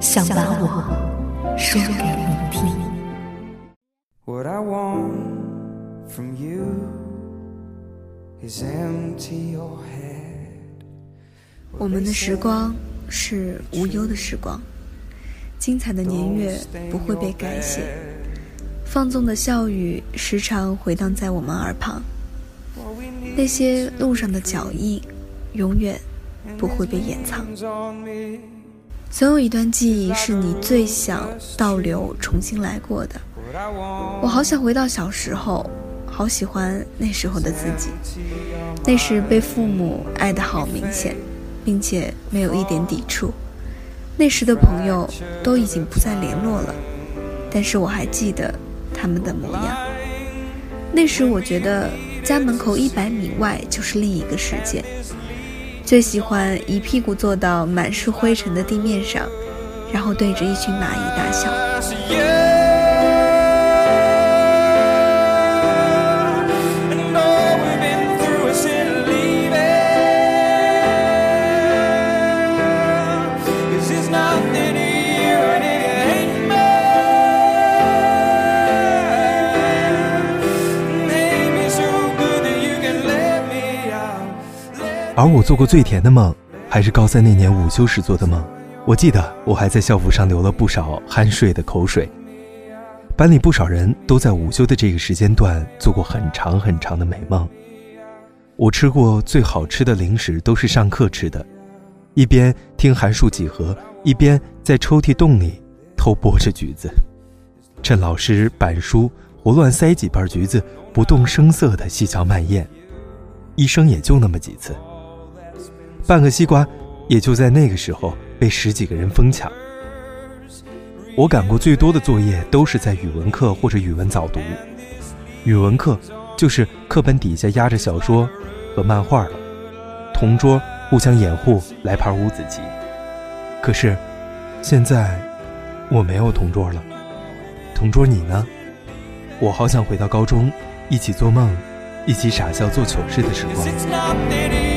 想把我说给你听。我们的时光是无忧的时光，精彩的年月不会被改写，放纵的笑语时常回荡在我们耳旁，那些路上的脚印，永远不会被掩藏。总有一段记忆是你最想倒流、重新来过的。我好想回到小时候，好喜欢那时候的自己。那时被父母爱得好明显，并且没有一点抵触。那时的朋友都已经不再联络了，但是我还记得他们的模样。那时我觉得家门口一百米外就是另一个世界。最喜欢一屁股坐到满是灰尘的地面上，然后对着一群蚂蚁大笑。而我做过最甜的梦，还是高三那年午休时做的梦。我记得我还在校服上流了不少酣睡的口水。班里不少人都在午休的这个时间段做过很长很长的美梦。我吃过最好吃的零食都是上课吃的，一边听函数几何，一边在抽屉洞里偷剥着橘子，趁老师板书胡乱塞几瓣橘子，不动声色地细嚼慢咽，一生也就那么几次。半个西瓜，也就在那个时候被十几个人疯抢。我赶过最多的作业都是在语文课或者语文早读。语文课就是课本底下压着小说和漫画了，同桌互相掩护来盘五子棋。可是，现在我没有同桌了。同桌你呢？我好想回到高中，一起做梦，一起傻笑做糗事的时光。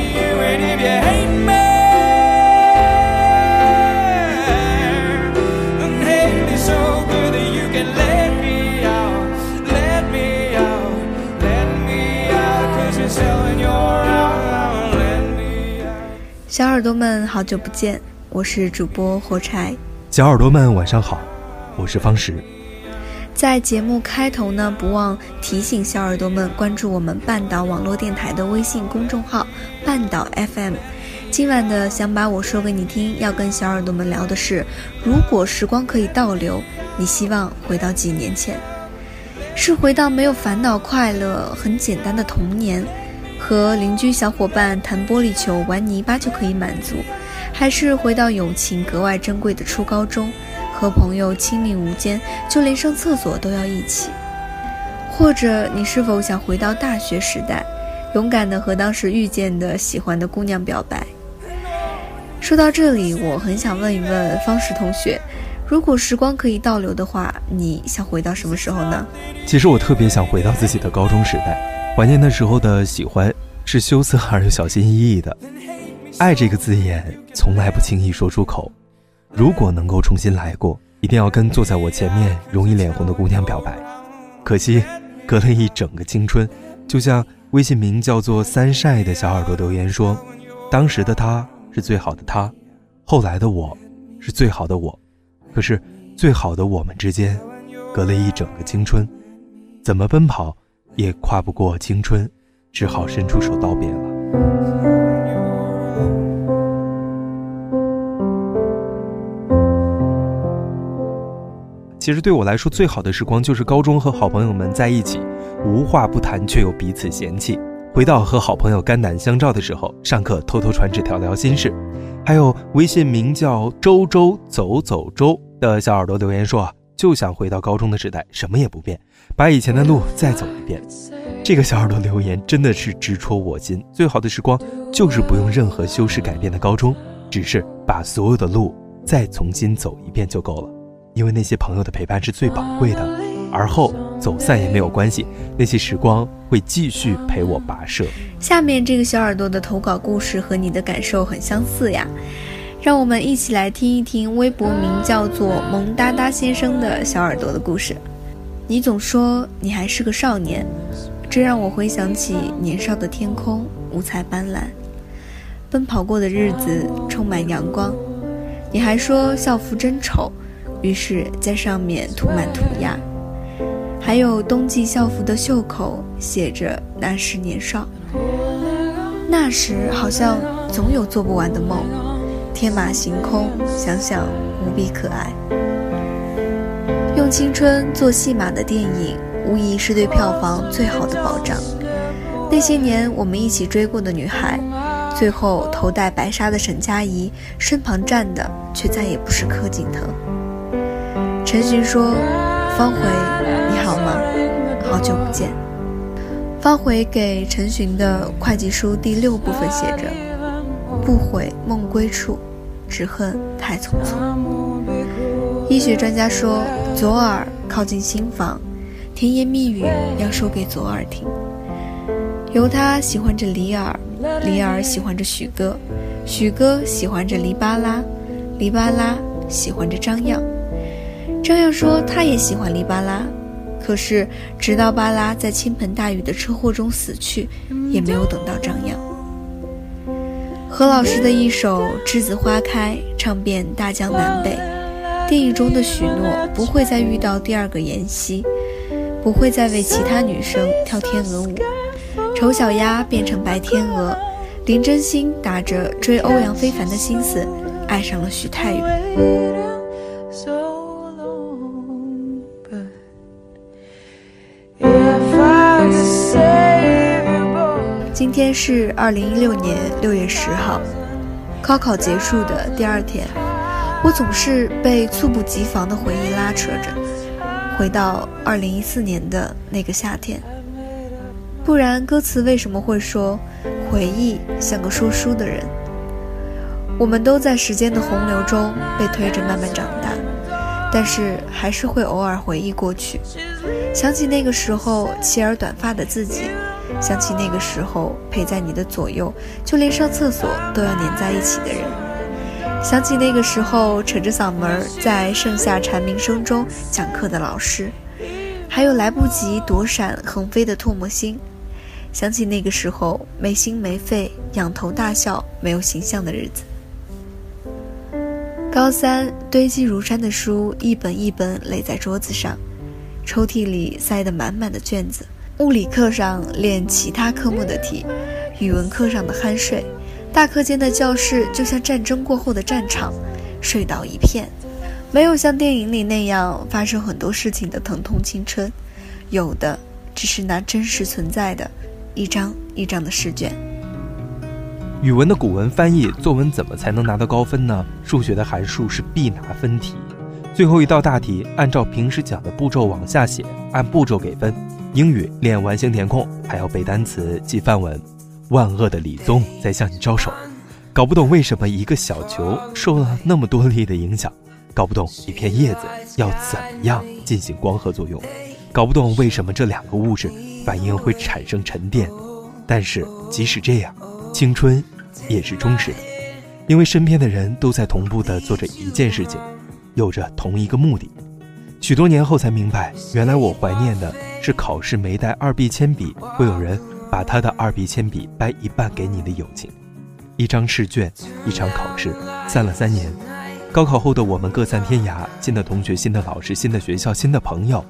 小耳朵们，好久不见，我是主播火柴。小耳朵们，晚上好，我是方石。在节目开头呢，不忘提醒小耳朵们关注我们半岛网络电台的微信公众号“半岛 FM”。今晚的想把我说给你听，要跟小耳朵们聊的是：如果时光可以倒流，你希望回到几年前？是回到没有烦恼、快乐、很简单的童年，和邻居小伙伴弹玻璃球、玩泥巴就可以满足，还是回到友情格外珍贵的初高中？和朋友亲密无间，就连上厕所都要一起。或者，你是否想回到大学时代，勇敢的和当时遇见的喜欢的姑娘表白？说到这里，我很想问一问方石同学，如果时光可以倒流的话，你想回到什么时候呢？其实我特别想回到自己的高中时代，怀念那时候的喜欢是羞涩而又小心翼翼的，爱这个字眼从来不轻易说出口。如果能够重新来过，一定要跟坐在我前面容易脸红的姑娘表白。可惜，隔了一整个青春。就像微信名叫做“三晒”的小耳朵留言说：“当时的他是最好的他，后来的我是最好的我。可是，最好的我们之间，隔了一整个青春。怎么奔跑也跨不过青春，只好伸出手道别了。其实对我来说，最好的时光就是高中和好朋友们在一起，无话不谈却又彼此嫌弃。回到和好朋友肝胆相照的时候，上课偷偷传纸条聊心事。还有微信名叫周周走走周的小耳朵留言说，就想回到高中的时代，什么也不变，把以前的路再走一遍。这个小耳朵留言真的是直戳我心。最好的时光就是不用任何修饰改变的高中，只是把所有的路再重新走一遍就够了。因为那些朋友的陪伴是最宝贵的，而后走散也没有关系，那些时光会继续陪我跋涉。下面这个小耳朵的投稿故事和你的感受很相似呀，让我们一起来听一听微博名叫做“萌哒哒先生”的小耳朵的故事。你总说你还是个少年，这让我回想起年少的天空五彩斑斓，奔跑过的日子充满阳光。你还说校服真丑。于是，在上面涂满涂鸦，还有冬季校服的袖口写着“那时年少”。那时好像总有做不完的梦，天马行空，想想无比可爱。用青春做戏码的电影，无疑是对票房最好的保障。那些年我们一起追过的女孩，最后头戴白纱的沈佳宜身旁站的，却再也不是柯景腾。陈寻说：“方回，你好吗？好久不见。”方回给陈寻的会计书第六部分写着：“不悔梦归处，只恨太匆匆。”医学专家说：“左耳靠近心房，甜言蜜语要说给左耳听。”由他喜欢着李耳，李耳喜欢着许哥，许哥喜欢着黎巴拉，黎巴拉喜欢着张漾。张漾说，他也喜欢黎巴拉，可是直到巴拉在倾盆大雨的车祸中死去，也没有等到张漾。何老师的一首《栀子花开》唱遍大江南北。电影中的许诺不会再遇到第二个妍希，不会再为其他女生跳天鹅舞。丑小鸭变成白天鹅，林真心打着追欧阳非凡的心思，爱上了许太宇。今天是二零一六年六月十号，高考结束的第二天，我总是被猝不及防的回忆拉扯着，回到二零一四年的那个夏天。不然，歌词为什么会说回忆像个说书的人？我们都在时间的洪流中被推着慢慢长大，但是还是会偶尔回忆过去，想起那个时候齐耳短发的自己。想起那个时候陪在你的左右，就连上厕所都要黏在一起的人；想起那个时候扯着嗓门在盛夏蝉鸣声中讲课的老师，还有来不及躲闪横飞的唾沫星；想起那个时候没心没肺仰头大笑没有形象的日子。高三堆积如山的书一本一本垒在桌子上，抽屉里塞得满满的卷子。物理课上练其他科目的题，语文课上的酣睡，大课间的教室就像战争过后的战场，睡倒一片。没有像电影里那样发生很多事情的疼痛青春，有的只是那真实存在的，一张一张的试卷。语文的古文翻译作文怎么才能拿到高分呢？数学的函数是必拿分题，最后一道大题按照平时讲的步骤往下写，按步骤给分。英语练完形填空，还要背单词、记范文。万恶的李宗在向你招手，搞不懂为什么一个小球受了那么多力的影响，搞不懂一片叶子要怎样进行光合作用，搞不懂为什么这两个物质反应会产生沉淀。但是即使这样，青春也是忠实的，因为身边的人都在同步的做着一件事情，有着同一个目的。许多年后才明白，原来我怀念的。是考试没带二 B 铅笔，会有人把他的二 B 铅笔掰一半给你的友情。一张试卷，一场考试，散了三年。高考后的我们各散天涯，新的同学、新的老师、新的学校、新的朋友，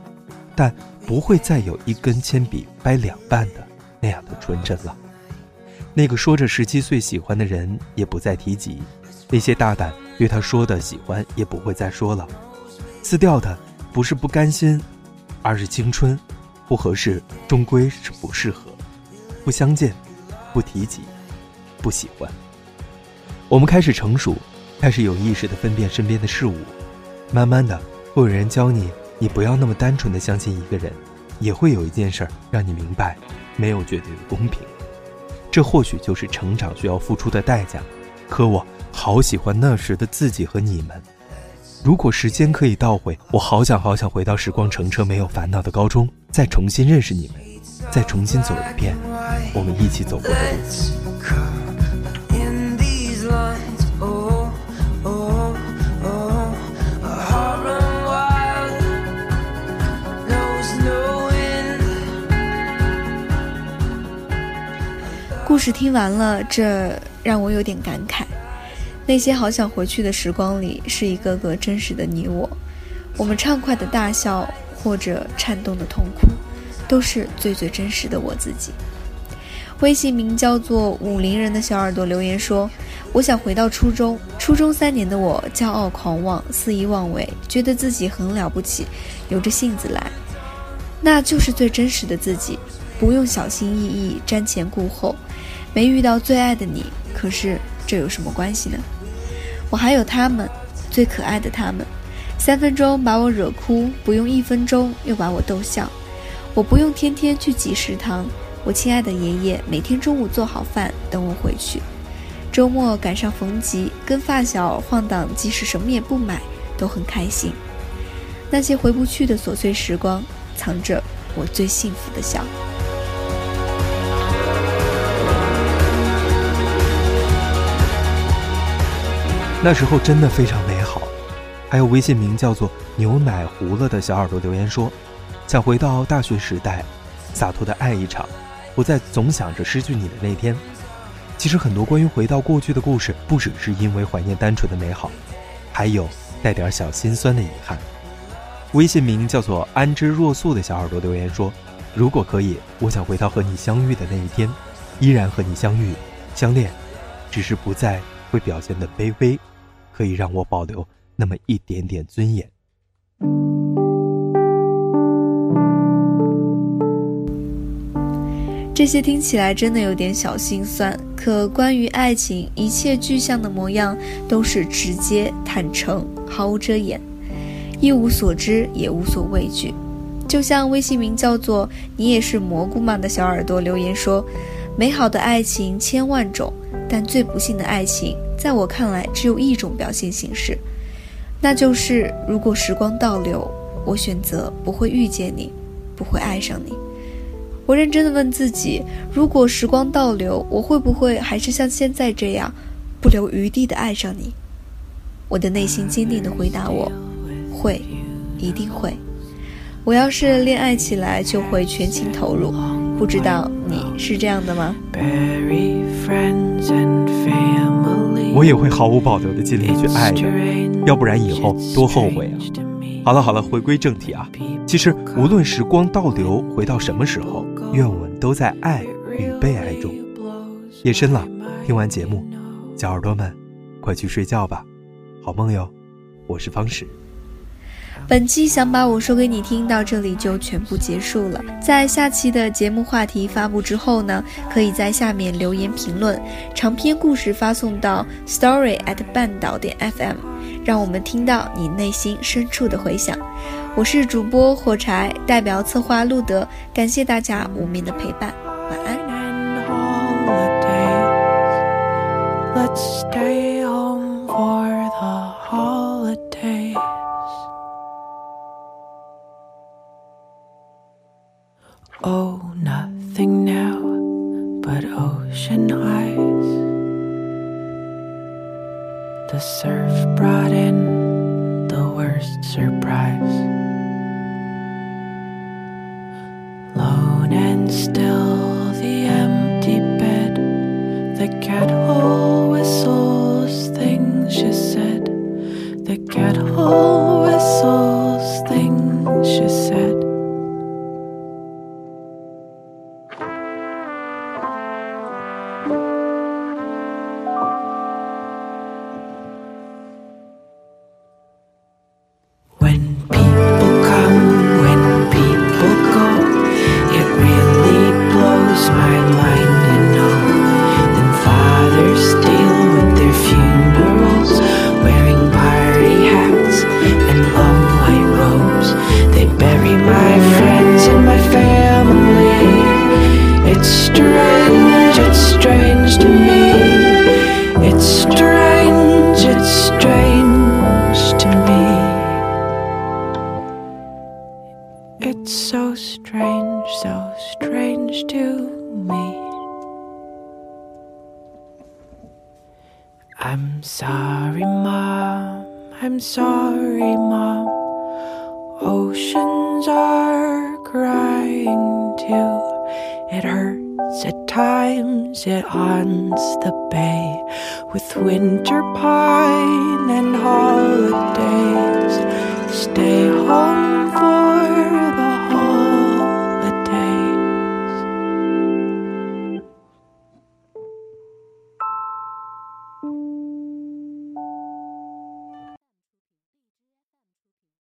但不会再有一根铅笔掰两半的那样的纯真了。那个说着十七岁喜欢的人也不再提及，那些大胆对他说的喜欢也不会再说了。撕掉的不是不甘心，而是青春不合适，终归是不适合，不相见，不提及，不喜欢。我们开始成熟，开始有意识的分辨身边的事物，慢慢的会有人教你，你不要那么单纯的相信一个人，也会有一件事让你明白，没有绝对的公平。这或许就是成长需要付出的代价，可我好喜欢那时的自己和你们。如果时间可以倒回，我好想好想回到时光乘车没有烦恼的高中，再重新认识你们，再重新走一遍我们一起走过的路。故事听完了，这让我有点感慨。那些好想回去的时光里，是一个个真实的你我。我们畅快的大笑，或者颤动的痛哭，都是最最真实的我自己。微信名叫做“武林人”的小耳朵留言说：“我想回到初中，初中三年的我，骄傲狂妄，肆意妄为，觉得自己很了不起，由着性子来，那就是最真实的自己，不用小心翼翼，瞻前顾后。”没遇到最爱的你，可是这有什么关系呢？我还有他们，最可爱的他们，三分钟把我惹哭，不用一分钟又把我逗笑。我不用天天去挤食堂，我亲爱的爷爷每天中午做好饭等我回去。周末赶上逢集，跟发小晃荡，即使什么也不买，都很开心。那些回不去的琐碎时光，藏着我最幸福的笑。那时候真的非常美好，还有微信名叫做“牛奶糊了”的小耳朵留言说：“想回到大学时代，洒脱的爱一场，不再总想着失去你的那天。”其实很多关于回到过去的故事，不只是因为怀念单纯的美好，还有带点小心酸的遗憾。微信名叫做“安之若素”的小耳朵留言说：“如果可以，我想回到和你相遇的那一天，依然和你相遇、相恋，只是不再会表现的卑微。”可以让我保留那么一点点尊严。这些听起来真的有点小心酸，可关于爱情，一切具象的模样都是直接、坦诚、毫无遮掩，一无所知，也无所畏惧。就像微信名叫做“你也是蘑菇吗”的小耳朵留言说：“美好的爱情千万种，但最不幸的爱情。”在我看来，只有一种表现形式，那就是如果时光倒流，我选择不会遇见你，不会爱上你。我认真的问自己：如果时光倒流，我会不会还是像现在这样，不留余地的爱上你？我的内心坚定的回答：我会，一定会。我要是恋爱起来，就会全情投入。不知道你是这样的吗？我也会毫无保留的尽力去爱着，要不然以后多后悔啊！好了好了，回归正题啊。其实无论时光倒流回到什么时候，愿我们都在爱与被爱中。夜深了，听完节目，小耳朵们，快去睡觉吧，好梦哟！我是方石。本期想把我说给你听到这里就全部结束了。在下期的节目话题发布之后呢，可以在下面留言评论，长篇故事发送到 story at 半岛点 fm，让我们听到你内心深处的回响。我是主播火柴，代表策划路德，感谢大家无眠的陪伴，晚安。to get home. Oceans are crying too. It hurts at times, it haunts the bay with winter pine and holidays. Stay home.